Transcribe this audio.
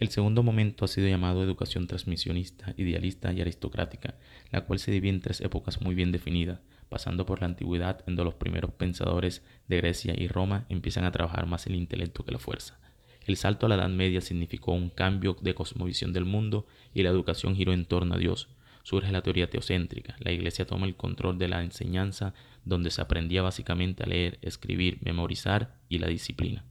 El segundo momento ha sido llamado educación transmisionista, idealista y aristocrática, la cual se divide en tres épocas muy bien definidas, pasando por la antigüedad, en donde los primeros pensadores de Grecia y Roma empiezan a trabajar más el intelecto que la fuerza. El salto a la Edad Media significó un cambio de cosmovisión del mundo y la educación giró en torno a Dios. Surge la teoría teocéntrica. La Iglesia toma el control de la enseñanza, donde se aprendía básicamente a leer, escribir, memorizar y la disciplina.